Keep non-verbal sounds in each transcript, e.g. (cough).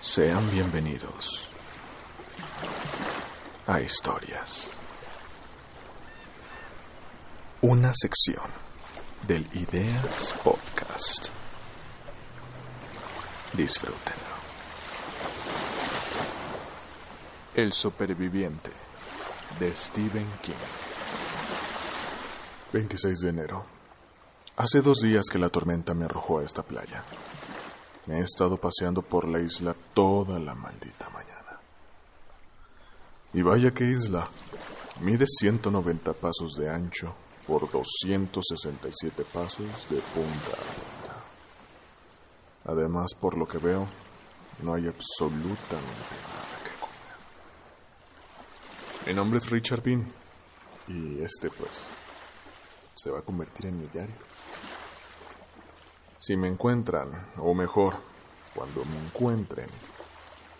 Sean bienvenidos a Historias. Una sección del Ideas Podcast. Disfrútenlo. El superviviente de Stephen King. 26 de enero. Hace dos días que la tormenta me arrojó a esta playa. He estado paseando por la isla toda la maldita mañana. Y vaya que isla. Mide 190 pasos de ancho por 267 pasos de punta a punta. Además, por lo que veo, no hay absolutamente nada que comer. Mi nombre es Richard Bean y este pues se va a convertir en mi diario. Si me encuentran, o mejor, cuando me encuentren,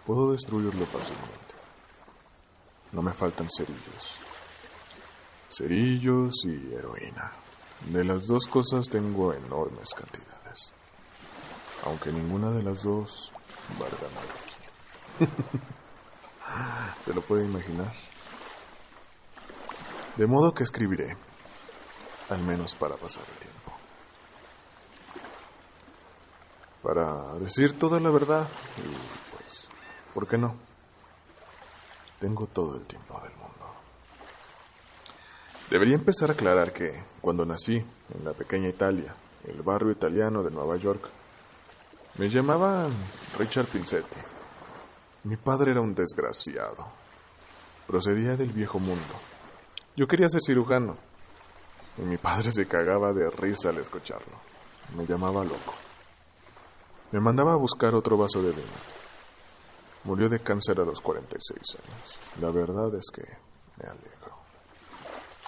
puedo destruirlo fácilmente. No me faltan cerillos. Cerillos y heroína. De las dos cosas tengo enormes cantidades. Aunque ninguna de las dos valga nada aquí. (laughs) ¿Te lo puede imaginar? De modo que escribiré, al menos para pasar el tiempo. Para decir toda la verdad y pues, ¿por qué no? Tengo todo el tiempo del mundo. Debería empezar a aclarar que cuando nací en la pequeña Italia, el barrio italiano de Nueva York, me llamaban Richard Pincetti. Mi padre era un desgraciado. Procedía del viejo mundo. Yo quería ser cirujano. Y mi padre se cagaba de risa al escucharlo. Me llamaba loco. Me mandaba a buscar otro vaso de vino. Murió de cáncer a los 46 años. La verdad es que me alegro.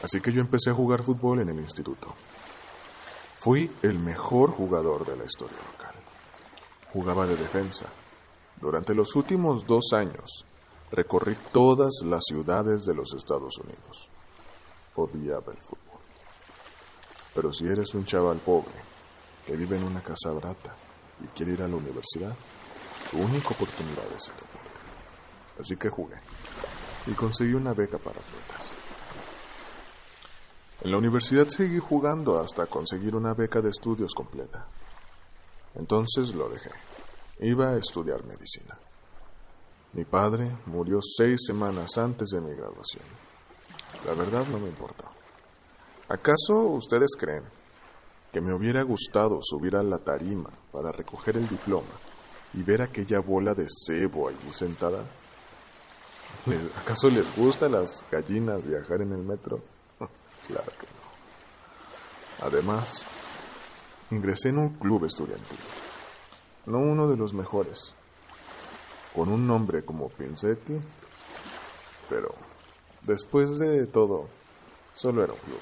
Así que yo empecé a jugar fútbol en el instituto. Fui el mejor jugador de la historia local. Jugaba de defensa. Durante los últimos dos años recorrí todas las ciudades de los Estados Unidos. Odiaba el fútbol. Pero si eres un chaval pobre que vive en una casa barata, y quiere ir a la universidad, tu única oportunidad es el deporte. Así que jugué y conseguí una beca para atletas. En la universidad seguí jugando hasta conseguir una beca de estudios completa. Entonces lo dejé. Iba a estudiar medicina. Mi padre murió seis semanas antes de mi graduación. La verdad no me importó. ¿Acaso ustedes creen que me hubiera gustado subir a la tarima para recoger el diploma y ver aquella bola de cebo allí sentada? ¿Acaso les gusta a las gallinas viajar en el metro? (laughs) claro que no. Además, ingresé en un club estudiantil, no uno de los mejores, con un nombre como Pincetti, pero después de todo, solo era un club.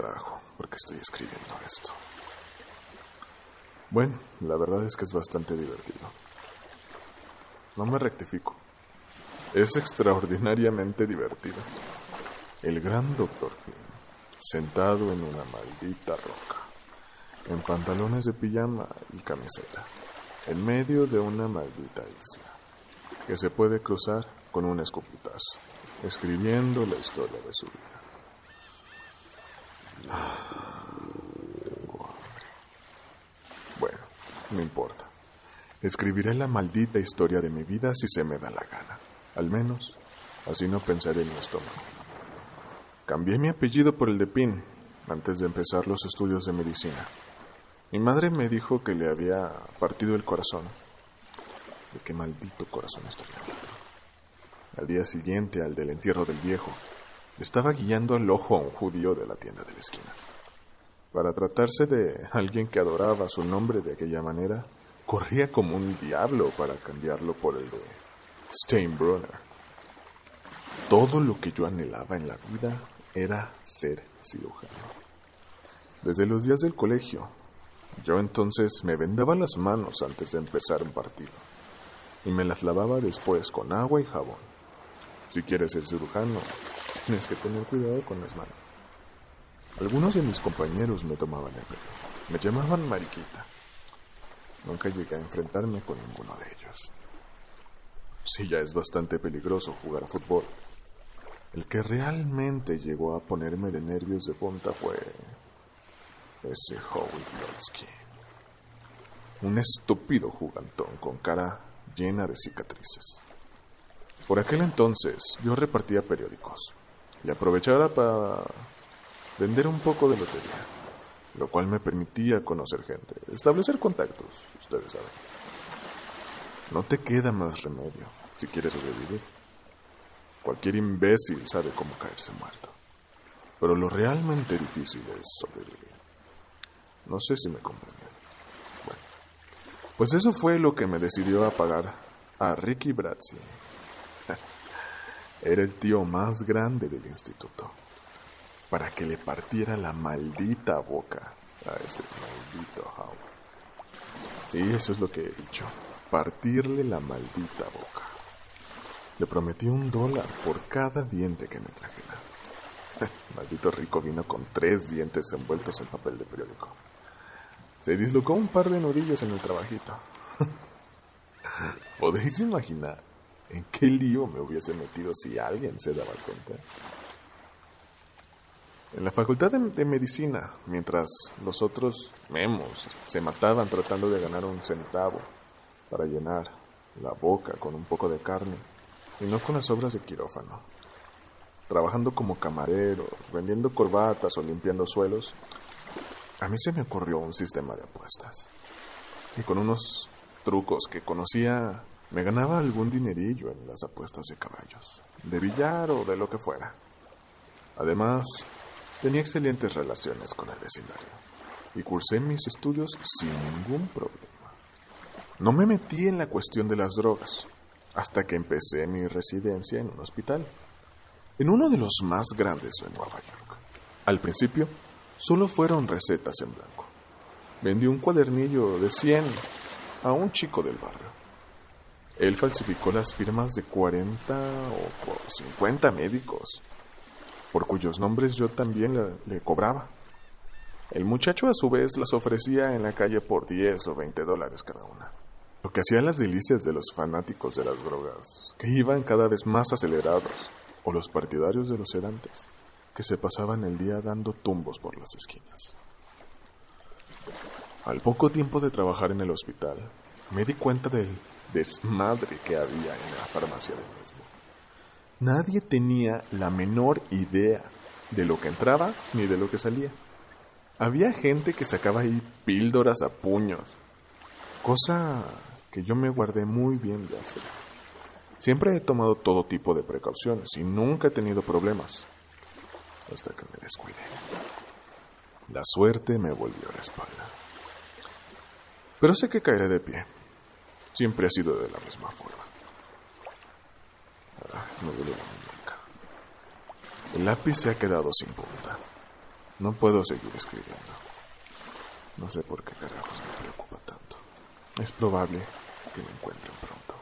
Carajo, ¿por qué estoy escribiendo esto? Bueno, la verdad es que es bastante divertido. No me rectifico. Es extraordinariamente divertido. El gran doctor sentado en una maldita roca, en pantalones de pijama y camiseta, en medio de una maldita isla, que se puede cruzar con un escopetazo, escribiendo la historia de su vida. Bueno, no importa. Escribiré la maldita historia de mi vida si se me da la gana. Al menos, así no pensaré en mi estómago. Cambié mi apellido por el de Pin antes de empezar los estudios de medicina. Mi madre me dijo que le había partido el corazón. ¿De qué maldito corazón estoy hablando? Al día siguiente, al del entierro del viejo, estaba guiando el ojo a un judío de la tienda de la esquina. Para tratarse de alguien que adoraba su nombre de aquella manera, corría como un diablo para cambiarlo por el de Steinbrunner. Todo lo que yo anhelaba en la vida era ser cirujano. Desde los días del colegio, yo entonces me vendaba las manos antes de empezar un partido y me las lavaba después con agua y jabón. Si quieres ser cirujano, Tienes que tener cuidado con las manos. Algunos de mis compañeros me tomaban el pelo. Me llamaban Mariquita. nunca llegué a enfrentarme con ninguno de ellos. Sí, ya es bastante peligroso jugar a fútbol. El que realmente llegó a ponerme de nervios de punta fue ese Howie Blodsky. Un estúpido jugantón con cara llena de cicatrices. Por aquel entonces yo repartía periódicos y aprovechaba para vender un poco de lotería, lo cual me permitía conocer gente, establecer contactos, ustedes saben. No te queda más remedio si quieres sobrevivir. Cualquier imbécil sabe cómo caerse muerto. Pero lo realmente difícil es sobrevivir. No sé si me comprenden. Bueno, pues eso fue lo que me decidió a pagar a Ricky Brazzi. Era el tío más grande del instituto. Para que le partiera la maldita boca a ese maldito Howard. Sí, eso es lo que he dicho. Partirle la maldita boca. Le prometí un dólar por cada diente que me trajera. (laughs) Maldito rico vino con tres dientes envueltos en papel de periódico. Se dislocó un par de nudillos en el trabajito. (laughs) ¿Podéis imaginar en qué lío me hubiese metido si alguien se daba cuenta? En la facultad de, medicina, mientras los otros memos se mataban tratando de ganar un centavo para llenar la boca con un poco de carne, y no con las obras de quirófano. Trabajando como camareros, vendiendo corbatas o limpiando suelos, a mí se me ocurrió un sistema de apuestas. Y con unos trucos que conocía, me ganaba algún dinerillo en las apuestas de caballos, de billar o de lo que fuera. Además, tenía excelentes relaciones con el vecindario y cursé mis estudios sin ningún problema. No me metí en la cuestión de las drogas, hasta que empecé mi residencia en un hospital, en uno de los más grandes de Nueva York. Al principio, solo fueron recetas en blanco. Vendí un cuadernillo de 100 a un chico del barrio. Él falsificó las firmas de 40 o 50 médicos, por cuyos nombres yo también le, cobraba. El muchacho a su vez las ofrecía en la calle por 10 o 20 dólares cada una lo que hacía las delicias de los fanáticos de las drogas, que iban cada vez más acelerados, o los partidarios de los sedantes, que se pasaban el día dando tumbos por las esquinas. Al poco tiempo de trabajar en el hospital, me di cuenta del desmadre que había en la farmacia del mismo. Nadie tenía la menor idea de lo que entraba ni de lo que salía. Había gente que sacaba ahí píldoras a puños, cosa que yo me guardé muy bien de hacer. Siempre he tomado todo tipo de precauciones y nunca he tenido problemas. Hasta que me descuidé. La suerte me volvió a la espalda. Pero sé que caeré de pie. Siempre ha sido de la misma forma. Ah, me duele la muñeca. El lápiz se ha quedado sin punta. No puedo seguir escribiendo. No sé por qué carajos me preocupa tanto. Es probable que me encuentren pronto.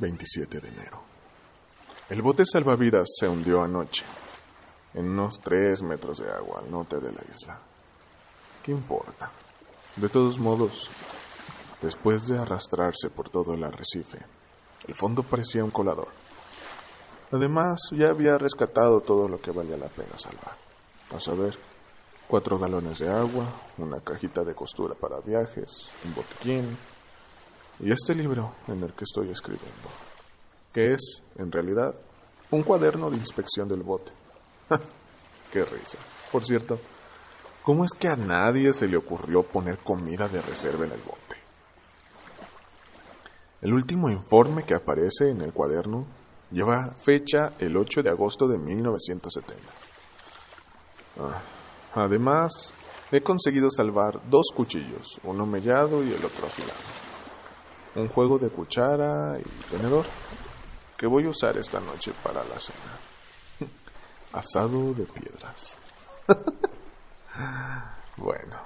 ...27 de enero... El bote salvavidas se hundió anoche... ...en unos 3 metros de agua al norte de la isla... ¿Qué importa? De todos modos... ...después de arrastrarse por todo el arrecife... ...el fondo parecía un colador... Además, ya había rescatado todo lo que valía la pena salvar. A saber, cuatro galones de agua, una cajita de costura para viajes, un botiquín y este libro en el que estoy escribiendo, que es, en realidad, un cuaderno de inspección del bote. (laughs) ¡Qué risa! Por cierto, ¿cómo es que a nadie se le ocurrió poner comida de reserva en el bote? El último informe que aparece en el cuaderno Lleva fecha el 8 de agosto de 1970. Ah, además, he conseguido salvar dos cuchillos, uno mellado y el otro afilado. Un juego de cuchara y tenedor que voy a usar esta noche para la cena. Asado de piedras. (laughs) bueno,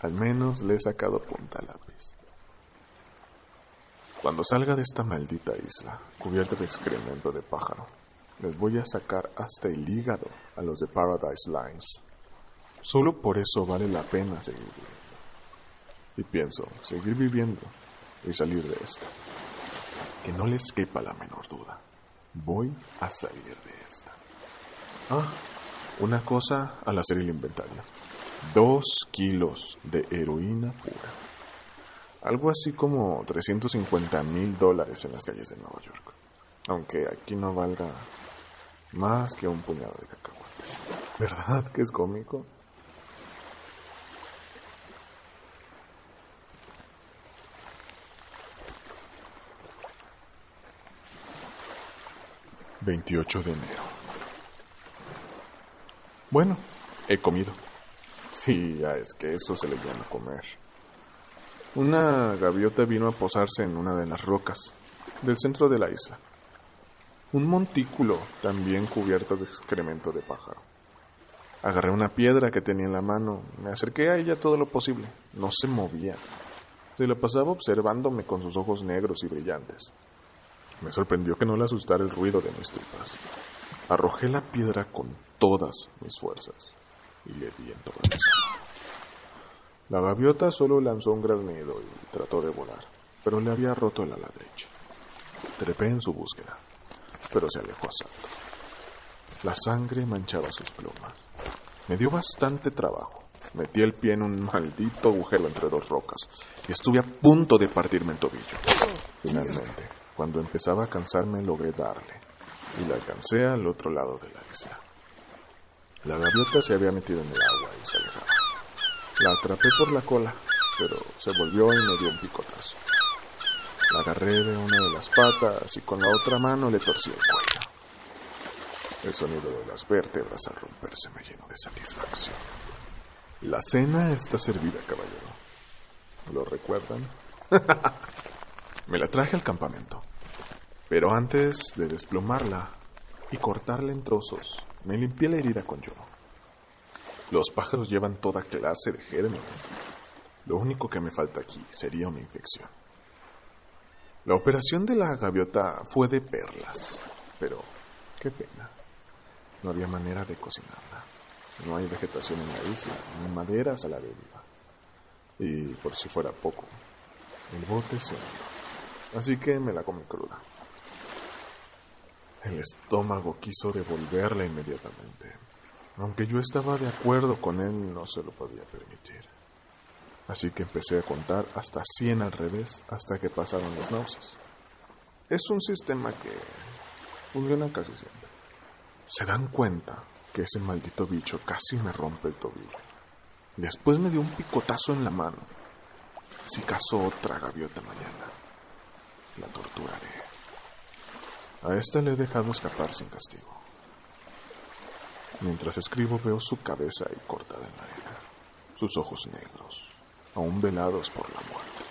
al menos le he sacado punta lápiz. Cuando salga de esta maldita isla, cubierta de excremento de pájaro, les voy a sacar hasta el hígado a los de Paradise Lines. Solo por eso vale la pena seguir viviendo. Y pienso, seguir viviendo y salir de esta. Que no les quepa la menor duda. Voy a salir de esta. Ah, una cosa al hacer el inventario. Dos kilos de heroína pura. Algo así como 350 mil dólares en las calles de Nueva York. Aunque aquí no valga más que un puñado de cacahuates. ¿Verdad que es cómico? ...28 de enero... Bueno, he comido. Sí, ya es que eso se le llama comer. Una gaviota vino a posarse en una de las rocas del centro de la isla. Un montículo también cubierto de excremento de pájaro. Agarré una piedra que tenía en la mano, me acerqué a ella todo lo posible. No se movía. Se la pasaba observándome con sus ojos negros y brillantes. Me sorprendió que no le asustara el ruido de mis tripas. Arrojé la piedra con todas mis fuerzas y le di en toda la La gaviota solo lanzó un graznido y trató de volar, pero le había roto el ala derecha. Trepé en su búsqueda, pero se alejó a salto. La sangre manchaba sus plumas. Me dio bastante trabajo. Metí el pie en un maldito agujero entre dos rocas y estuve a punto de partirme el tobillo. Finalmente, cuando empezaba a cansarme, logré darle y la alcancé al otro lado de la isla. La gaviota se había metido en el agua y se alejaba. La atrapé por la cola, pero se volvió y me dio un picotazo. La agarré de una de las patas y con la otra mano le torcí el cuello. El sonido de las vértebras al romperse me llenó de satisfacción. La cena está servida, caballero. ¿Lo recuerdan? (laughs) me la traje al campamento. Pero antes de desplomarla y cortarla en trozos, me limpié la herida con yodo. Los pájaros llevan toda clase de gérmenes. Lo único que me falta aquí sería una infección. La operación de la gaviota fue de perlas, pero qué pena. No había manera de cocinarla. No hay vegetación en la isla, ni maderas a la deriva. Y por si fuera poco, el bote se hundió. Así que me la comí cruda. El estómago quiso devolverla inmediatamente. Aunque yo estaba de acuerdo con él, no se lo podía permitir. Así que empecé a contar hasta 100 al revés hasta que pasaron las náuseas. Es un sistema que funciona casi siempre. Se dan cuenta que ese maldito bicho casi me rompe el tobillo. Después me dio un picotazo en la mano. Si caso otra gaviota mañana, la torturaré. A esta le he dejado escapar sin castigo. Mientras escribo veo su cabeza ahí cortada en la arena, sus ojos negros, aún velados por la muerte.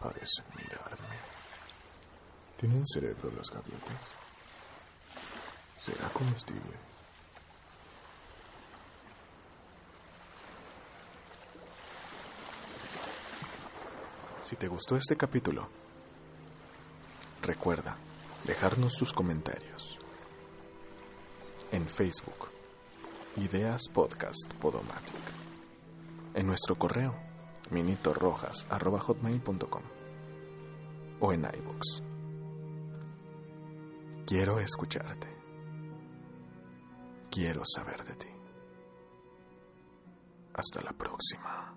Parecen mirarme. ¿Tienen cerebro las gaviotas? ¿Será comestible? Si te gustó este capítulo, recuerda dejarnos tus comentarios. En Facebook, Ideas Podcast Podomatic. En nuestro correo, minitorojas.com. O en iBooks. Quiero escucharte. Quiero saber de ti. Hasta la próxima.